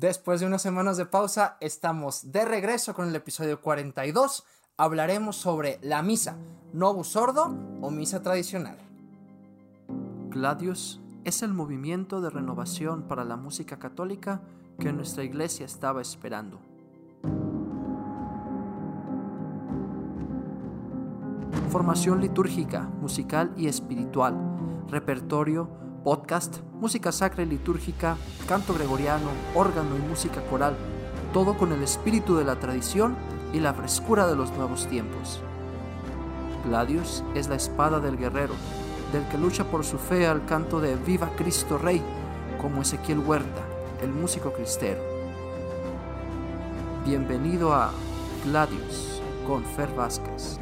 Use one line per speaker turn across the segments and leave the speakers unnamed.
Después de unas semanas de pausa, estamos de regreso con el episodio 42. Hablaremos sobre la misa, novus sordo o misa tradicional.
Gladius es el movimiento de renovación para la música católica que nuestra iglesia estaba esperando. Formación litúrgica, musical y espiritual, repertorio, podcast, música sacra y litúrgica, canto gregoriano, órgano y música coral, todo con el espíritu de la tradición y la frescura de los nuevos tiempos. Gladius es la espada del guerrero, del que lucha por su fe al canto de Viva Cristo Rey, como Ezequiel Huerta, el músico cristero. Bienvenido a Gladius con Fer Vázquez.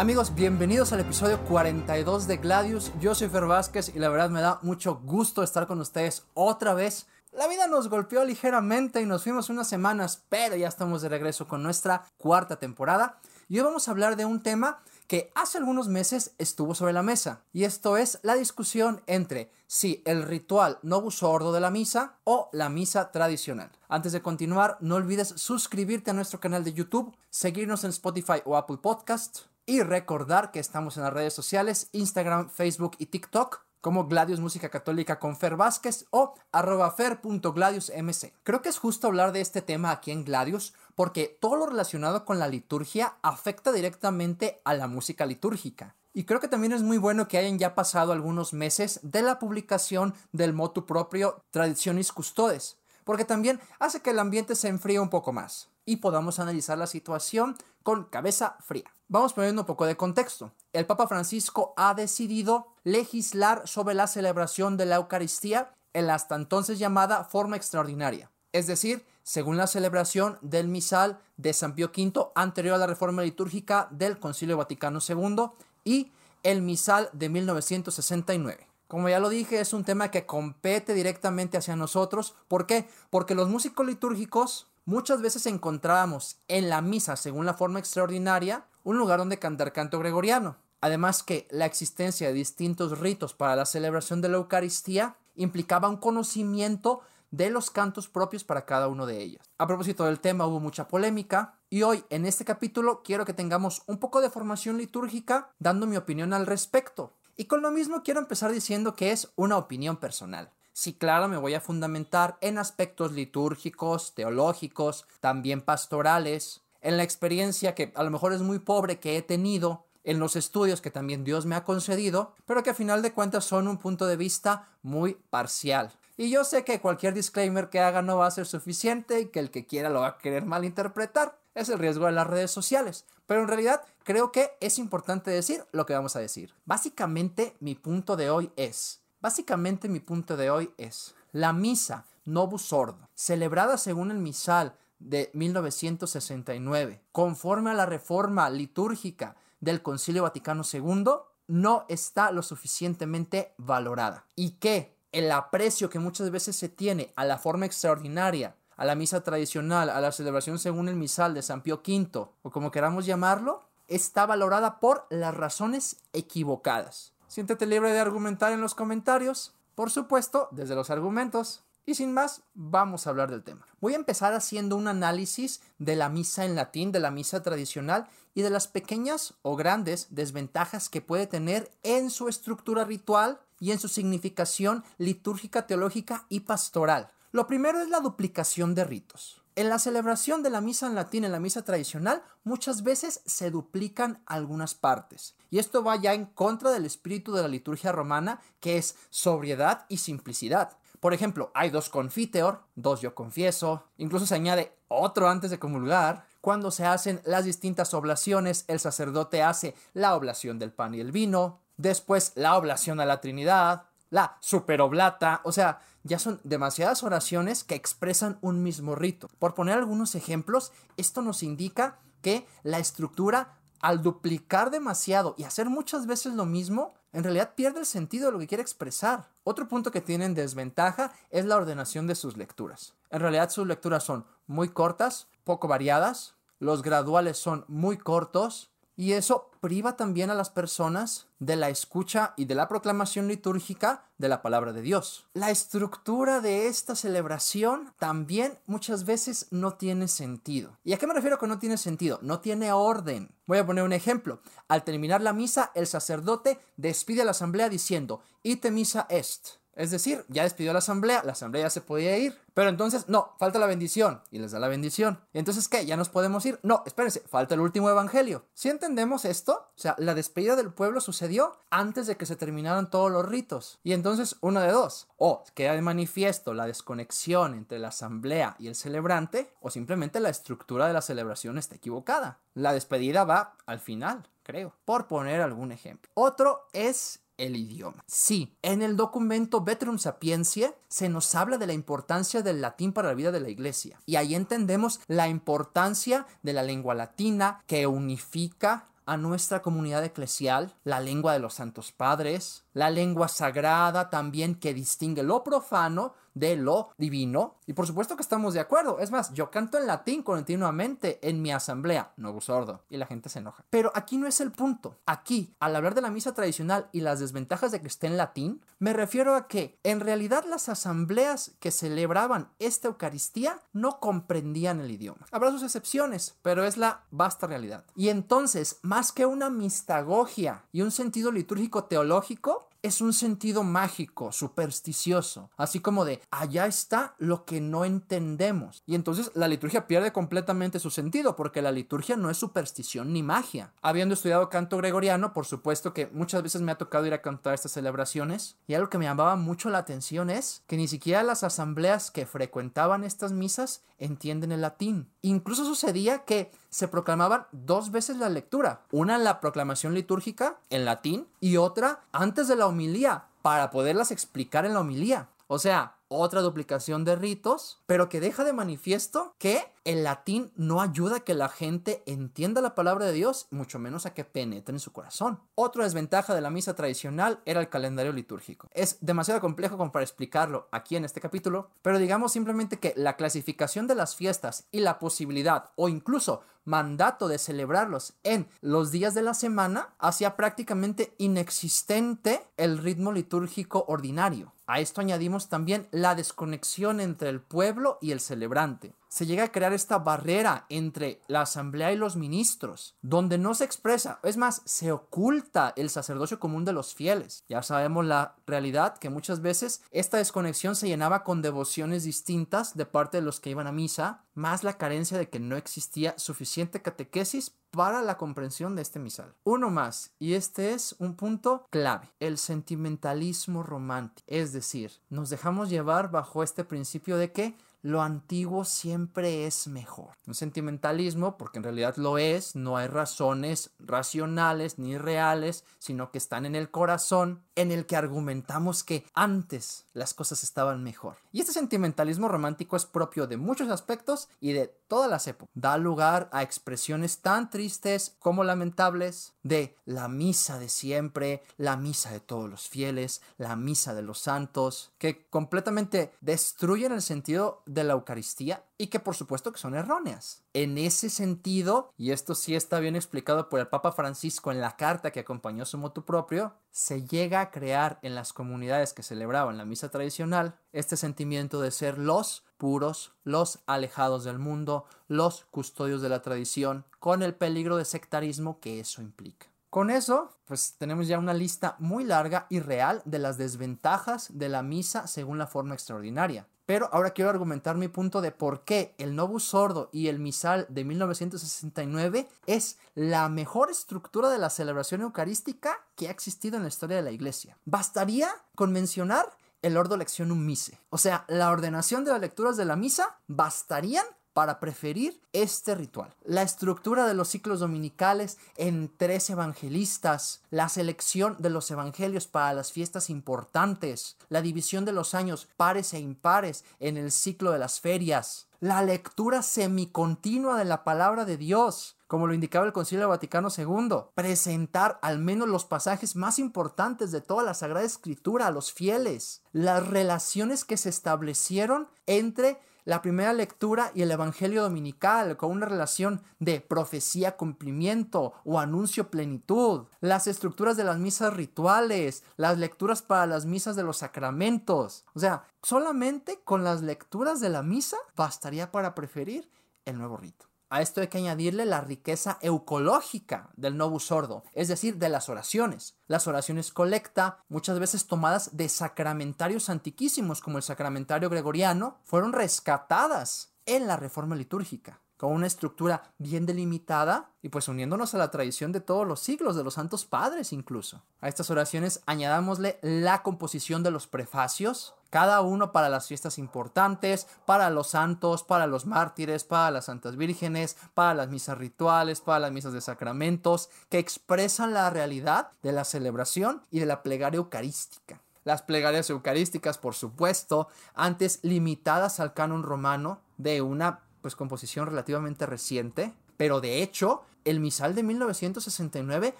Amigos, bienvenidos al episodio 42 de Gladius. Yo soy Fer Vázquez y la verdad me da mucho gusto estar con ustedes otra vez. La vida nos golpeó ligeramente y nos fuimos unas semanas, pero ya estamos de regreso con nuestra cuarta temporada. Y hoy vamos a hablar de un tema que hace algunos meses estuvo sobre la mesa. Y esto es la discusión entre si el ritual sordo de la misa o la misa tradicional. Antes de continuar, no olvides suscribirte a nuestro canal de YouTube, seguirnos en Spotify o Apple Podcasts y recordar que estamos en las redes sociales, Instagram, Facebook y TikTok como Gladius Música Católica con Fer Vázquez o arroba fer.gladiusmc. Creo que es justo hablar de este tema aquí en Gladius porque todo lo relacionado con la liturgia afecta directamente a la música litúrgica. Y creo que también es muy bueno que hayan ya pasado algunos meses de la publicación del motu propio Traditionis Custodes, porque también hace que el ambiente se enfríe un poco más y podamos analizar la situación con cabeza fría. Vamos poniendo un poco de contexto. El Papa Francisco ha decidido legislar sobre la celebración de la Eucaristía en la hasta entonces llamada forma extraordinaria, es decir, según la celebración del misal de San Pío V anterior a la reforma litúrgica del Concilio Vaticano II y el misal de 1969. Como ya lo dije, es un tema que compete directamente hacia nosotros. ¿Por qué? Porque los músicos litúrgicos muchas veces encontrábamos en la misa, según la forma extraordinaria, un lugar donde cantar canto gregoriano. Además que la existencia de distintos ritos para la celebración de la Eucaristía implicaba un conocimiento de los cantos propios para cada uno de ellos. A propósito del tema hubo mucha polémica y hoy en este capítulo quiero que tengamos un poco de formación litúrgica dando mi opinión al respecto. Y con lo mismo quiero empezar diciendo que es una opinión personal. Sí, claro, me voy a fundamentar en aspectos litúrgicos, teológicos, también pastorales, en la experiencia que a lo mejor es muy pobre que he tenido, en los estudios que también Dios me ha concedido, pero que a final de cuentas son un punto de vista muy parcial. Y yo sé que cualquier disclaimer que haga no va a ser suficiente y que el que quiera lo va a querer malinterpretar. Es el riesgo de las redes sociales. Pero en realidad creo que es importante decir lo que vamos a decir. Básicamente mi punto de hoy es, básicamente mi punto de hoy es, la misa Novus Sordo, celebrada según el misal de 1969, conforme a la reforma litúrgica del Concilio Vaticano II, no está lo suficientemente valorada. Y que el aprecio que muchas veces se tiene a la forma extraordinaria, a la misa tradicional, a la celebración según el misal de San Pío V, o como queramos llamarlo, está valorada por las razones equivocadas. Siéntete libre de argumentar en los comentarios, por supuesto, desde los argumentos. Y sin más, vamos a hablar del tema. Voy a empezar haciendo un análisis de la misa en latín, de la misa tradicional y de las pequeñas o grandes desventajas que puede tener en su estructura ritual y en su significación litúrgica, teológica y pastoral. Lo primero es la duplicación de ritos. En la celebración de la misa en latín, en la misa tradicional, muchas veces se duplican algunas partes. Y esto va ya en contra del espíritu de la liturgia romana, que es sobriedad y simplicidad. Por ejemplo, hay dos confiteor, dos yo confieso, incluso se añade otro antes de comulgar. Cuando se hacen las distintas oblaciones, el sacerdote hace la oblación del pan y el vino, después la oblación a la Trinidad, la superoblata, o sea, ya son demasiadas oraciones que expresan un mismo rito. Por poner algunos ejemplos, esto nos indica que la estructura, al duplicar demasiado y hacer muchas veces lo mismo, en realidad pierde el sentido de lo que quiere expresar. Otro punto que tienen desventaja es la ordenación de sus lecturas. En realidad sus lecturas son muy cortas, poco variadas, los graduales son muy cortos, Y eso priva también a las personas de la escucha y de la proclamación litúrgica de la palabra de Dios. La estructura de esta celebración también muchas veces no tiene sentido. ¿Y a qué me refiero con no tiene sentido? No tiene orden. Voy a poner un ejemplo. Al terminar la misa, el sacerdote despide a la asamblea diciendo, ite misa est. Es decir, ya despidió la asamblea, la asamblea ya se podía ir. Pero entonces, no, falta la bendición. Y les da la bendición. ¿Y entonces qué? ¿Ya nos podemos ir? No, espérense, falta el último evangelio. ¿Si entendemos esto? O sea, la despedida del pueblo sucedió antes de que se terminaran todos los ritos. Y entonces, uno de dos. O queda de manifiesto la desconexión entre la asamblea y el celebrante, o simplemente la estructura de la celebración está equivocada. La despedida va al final, creo, por poner algún ejemplo. Otro es el idioma. Sí, en el documento Vetrum Sapientiae se nos habla de la importancia del latín para la vida de la iglesia. Y ahí entendemos la importancia de la lengua latina que unifica a nuestra comunidad eclesial, la lengua de los santos padres, la lengua sagrada también que distingue lo profano de lo divino. Y por supuesto que estamos de acuerdo. Es más, yo canto en latín continuamente en mi asamblea, no sordo, y la gente se enoja. Pero aquí no es el punto. Aquí, al hablar de la misa tradicional y las desventajas de que esté en latín, me refiero a que en realidad las asambleas que celebraban esta Eucaristía no comprendían el idioma. Habrá sus excepciones, pero es la vasta realidad. Y entonces, más que una mistagogia y un sentido litúrgico teológico, es un sentido mágico, supersticioso, así como de allá está lo que no entendemos. Y entonces la liturgia pierde completamente su sentido, porque la liturgia no es superstición ni magia. Habiendo estudiado canto gregoriano, por supuesto que muchas veces me ha tocado ir a cantar estas celebraciones, y algo que me llamaba mucho la atención es que ni siquiera las asambleas que frecuentaban estas misas entienden el latín. Incluso sucedía que se proclamaban dos veces la lectura, una la proclamación litúrgica en latín y otra antes de la homilía para poderlas explicar en la homilía. O sea, otra duplicación de ritos, pero que deja de manifiesto que el latín no ayuda a que la gente entienda la palabra de Dios, mucho menos a que penetre en su corazón. Otra desventaja de la misa tradicional era el calendario litúrgico. Es demasiado complejo como para explicarlo aquí en este capítulo, pero digamos simplemente que la clasificación de las fiestas y la posibilidad o incluso mandato de celebrarlos en los días de la semana hacía prácticamente inexistente el ritmo litúrgico ordinario. A esto añadimos también la desconexión entre el pueblo y el celebrante se llega a crear esta barrera entre la asamblea y los ministros, donde no se expresa, es más, se oculta el sacerdocio común de los fieles. Ya sabemos la realidad que muchas veces esta desconexión se llenaba con devociones distintas de parte de los que iban a misa, más la carencia de que no existía suficiente catequesis para la comprensión de este misal. Uno más, y este es un punto clave, el sentimentalismo romántico. Es decir, nos dejamos llevar bajo este principio de que lo antiguo siempre es mejor. Un sentimentalismo, porque en realidad lo es, no hay razones racionales ni reales, sino que están en el corazón, en el que argumentamos que antes las cosas estaban mejor. Y este sentimentalismo romántico es propio de muchos aspectos y de todas las épocas. Da lugar a expresiones tan tristes como lamentables de la misa de siempre, la misa de todos los fieles, la misa de los santos, que completamente destruyen el sentido de la Eucaristía y que por supuesto que son erróneas. En ese sentido, y esto sí está bien explicado por el Papa Francisco en la carta que acompañó su motu propio, se llega a crear en las comunidades que celebraban la misa tradicional este sentimiento de ser los puros, los alejados del mundo, los custodios de la tradición, con el peligro de sectarismo que eso implica. Con eso, pues tenemos ya una lista muy larga y real de las desventajas de la misa según la forma extraordinaria. Pero ahora quiero argumentar mi punto de por qué el Novus Sordo y el Misal de 1969 es la mejor estructura de la celebración eucarística que ha existido en la historia de la iglesia. Bastaría con mencionar el Ordo Lectionum Mise. O sea, la ordenación de las lecturas de la misa bastarían para preferir este ritual. La estructura de los ciclos dominicales en tres evangelistas, la selección de los evangelios para las fiestas importantes, la división de los años pares e impares en el ciclo de las ferias, la lectura semicontinua de la palabra de Dios, como lo indicaba el Concilio Vaticano II, presentar al menos los pasajes más importantes de toda la Sagrada Escritura a los fieles, las relaciones que se establecieron entre la primera lectura y el Evangelio Dominical con una relación de profecía cumplimiento o anuncio plenitud, las estructuras de las misas rituales, las lecturas para las misas de los sacramentos. O sea, solamente con las lecturas de la misa bastaría para preferir el nuevo rito. A esto hay que añadirle la riqueza eucológica del novus sordo, es decir, de las oraciones. Las oraciones colecta, muchas veces tomadas de sacramentarios antiquísimos como el sacramentario gregoriano, fueron rescatadas en la reforma litúrgica con una estructura bien delimitada y pues uniéndonos a la tradición de todos los siglos, de los santos padres incluso. A estas oraciones añadámosle la composición de los prefacios, cada uno para las fiestas importantes, para los santos, para los mártires, para las santas vírgenes, para las misas rituales, para las misas de sacramentos, que expresan la realidad de la celebración y de la plegaria eucarística. Las plegarias eucarísticas, por supuesto, antes limitadas al canon romano de una pues composición relativamente reciente, pero de hecho el misal de 1969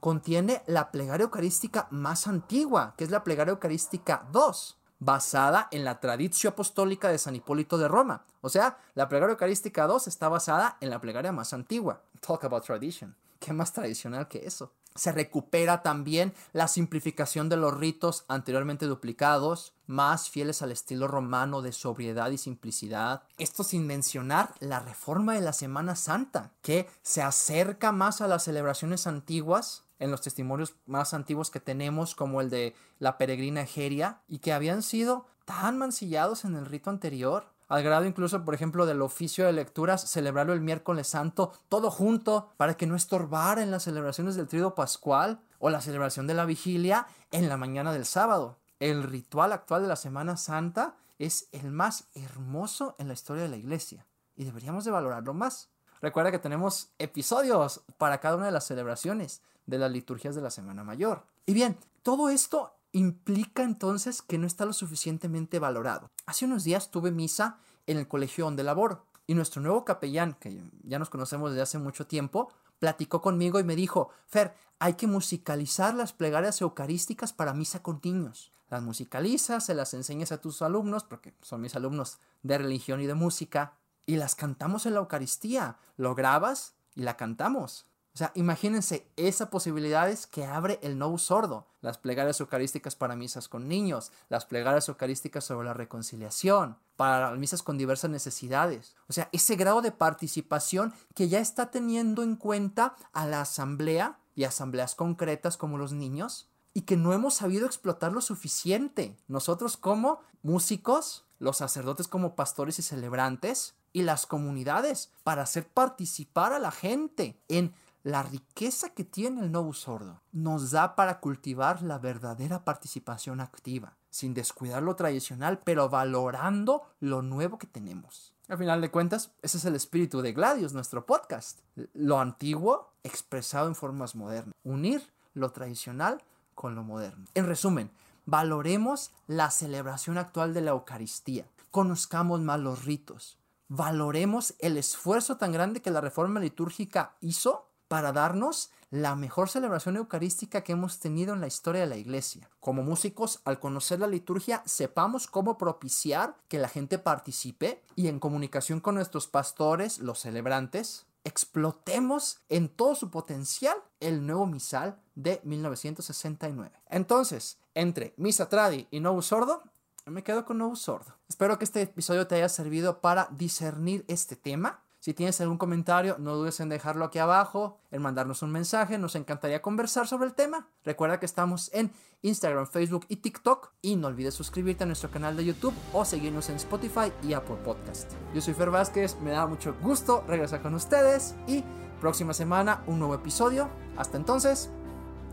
contiene la plegaria eucarística más antigua, que es la plegaria eucarística 2, basada en la tradición apostólica de San Hipólito de Roma. O sea, la plegaria eucarística 2 está basada en la plegaria más antigua. Talk about tradition. ¿Qué más tradicional que eso? Se recupera también la simplificación de los ritos anteriormente duplicados, más fieles al estilo romano de sobriedad y simplicidad. Esto sin mencionar la reforma de la Semana Santa, que se acerca más a las celebraciones antiguas en los testimonios más antiguos que tenemos, como el de la peregrina Egeria, y que habían sido tan mancillados en el rito anterior al grado incluso, por ejemplo, del oficio de lecturas, celebrarlo el miércoles santo, todo junto, para que no estorbara en las celebraciones del trido pascual o la celebración de la vigilia en la mañana del sábado. El ritual actual de la Semana Santa es el más hermoso en la historia de la iglesia y deberíamos de valorarlo más. Recuerda que tenemos episodios para cada una de las celebraciones de las liturgias de la Semana Mayor. Y bien, todo esto implica entonces que no está lo suficientemente valorado. Hace unos días tuve misa en el colegio donde laboro y nuestro nuevo capellán, que ya nos conocemos desde hace mucho tiempo, platicó conmigo y me dijo, Fer, hay que musicalizar las plegarias eucarísticas para misa con niños. Las musicalizas, se las enseñas a tus alumnos, porque son mis alumnos de religión y de música, y las cantamos en la Eucaristía. Lo grabas y la cantamos. O sea, imagínense esas posibilidades que abre el no sordo. Las plegarias eucarísticas para misas con niños, las plegarias eucarísticas sobre la reconciliación, para misas con diversas necesidades. O sea, ese grado de participación que ya está teniendo en cuenta a la asamblea y asambleas concretas como los niños y que no hemos sabido explotar lo suficiente. Nosotros como músicos, los sacerdotes como pastores y celebrantes y las comunidades para hacer participar a la gente en la riqueza que tiene el Novus Sordo nos da para cultivar la verdadera participación activa, sin descuidar lo tradicional, pero valorando lo nuevo que tenemos. Al final de cuentas, ese es el espíritu de Gladius, nuestro podcast. Lo antiguo expresado en formas modernas. Unir lo tradicional con lo moderno. En resumen, valoremos la celebración actual de la Eucaristía. Conozcamos más los ritos. Valoremos el esfuerzo tan grande que la reforma litúrgica hizo para darnos la mejor celebración eucarística que hemos tenido en la historia de la iglesia. Como músicos, al conocer la liturgia, sepamos cómo propiciar que la gente participe y en comunicación con nuestros pastores, los celebrantes, explotemos en todo su potencial el nuevo misal de 1969. Entonces, entre Misa Tradi y Novus Sordo, me quedo con Novus Sordo. Espero que este episodio te haya servido para discernir este tema si tienes algún comentario, no dudes en dejarlo aquí abajo, en mandarnos un mensaje, nos encantaría conversar sobre el tema. Recuerda que estamos en Instagram, Facebook y TikTok y no olvides suscribirte a nuestro canal de YouTube o seguirnos en Spotify y Apple Podcast. Yo soy Fer Vázquez, me da mucho gusto regresar con ustedes y próxima semana un nuevo episodio. Hasta entonces,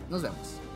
nos vemos.